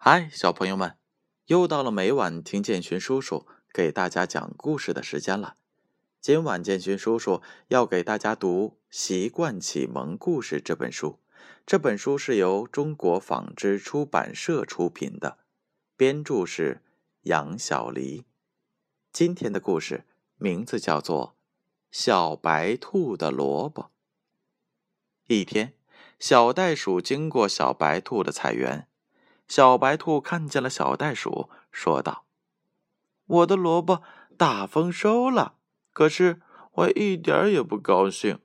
嗨，小朋友们，又到了每晚听建勋叔叔给大家讲故事的时间了。今晚建勋叔叔要给大家读《习惯启蒙故事》这本书。这本书是由中国纺织出版社出品的，编著是杨小黎。今天的故事名字叫做《小白兔的萝卜》。一天，小袋鼠经过小白兔的菜园。小白兔看见了小袋鼠，说道：“我的萝卜大丰收了，可是我一点也不高兴，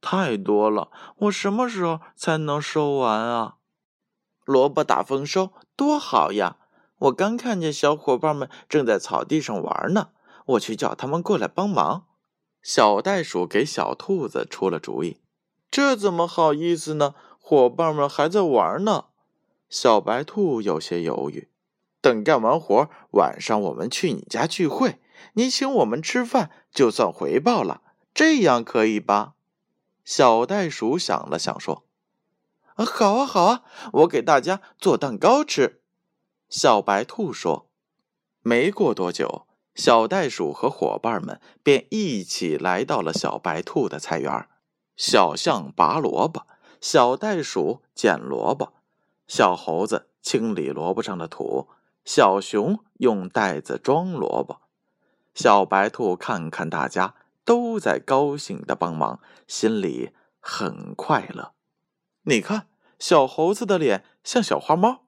太多了，我什么时候才能收完啊？”萝卜大丰收多好呀！我刚看见小伙伴们正在草地上玩呢，我去叫他们过来帮忙。小袋鼠给小兔子出了主意：“这怎么好意思呢？伙伴们还在玩呢。”小白兔有些犹豫，等干完活，晚上我们去你家聚会，你请我们吃饭，就算回报了，这样可以吧？小袋鼠想了想说：“啊，好啊，好啊，我给大家做蛋糕吃。”小白兔说。没过多久，小袋鼠和伙伴们便一起来到了小白兔的菜园。小象拔萝卜，小袋鼠捡萝卜。小猴子清理萝卜上的土，小熊用袋子装萝卜，小白兔看看大家都在高兴的帮忙，心里很快乐。你看，小猴子的脸像小花猫，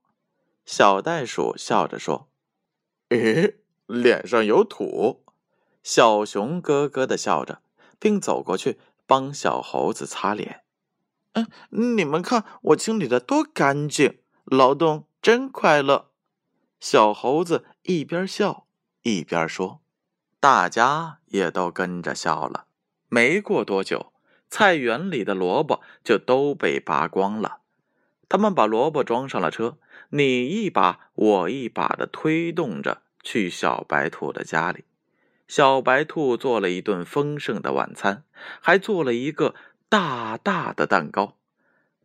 小袋鼠笑着说：“咦，脸上有土。”小熊咯咯的笑着，并走过去帮小猴子擦脸。你们看我清理的多干净，劳动真快乐。小猴子一边笑一边说，大家也都跟着笑了。没过多久，菜园里的萝卜就都被拔光了。他们把萝卜装上了车，你一把我一把的推动着去小白兔的家里。小白兔做了一顿丰盛的晚餐，还做了一个。大大的蛋糕，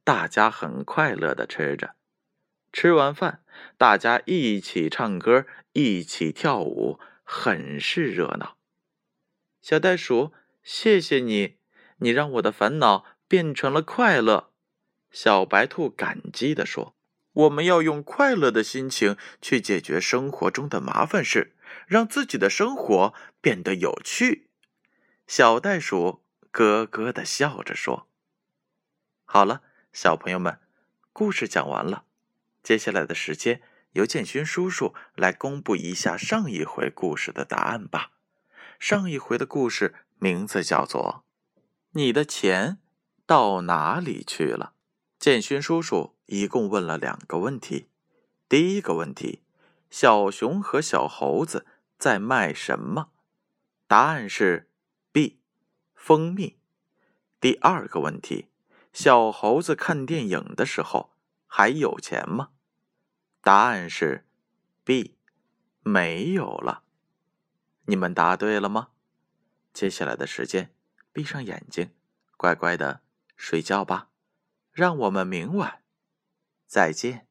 大家很快乐的吃着。吃完饭，大家一起唱歌，一起跳舞，很是热闹。小袋鼠，谢谢你，你让我的烦恼变成了快乐。小白兔感激的说：“我们要用快乐的心情去解决生活中的麻烦事，让自己的生活变得有趣。”小袋鼠。咯咯的笑着说：“好了，小朋友们，故事讲完了。接下来的时间，由建勋叔叔来公布一下上一回故事的答案吧。上一回的故事名字叫做《你的钱到哪里去了》。建勋叔叔一共问了两个问题。第一个问题：小熊和小猴子在卖什么？答案是 B。蜂蜜。第二个问题：小猴子看电影的时候还有钱吗？答案是 B，没有了。你们答对了吗？接下来的时间，闭上眼睛，乖乖的睡觉吧。让我们明晚再见。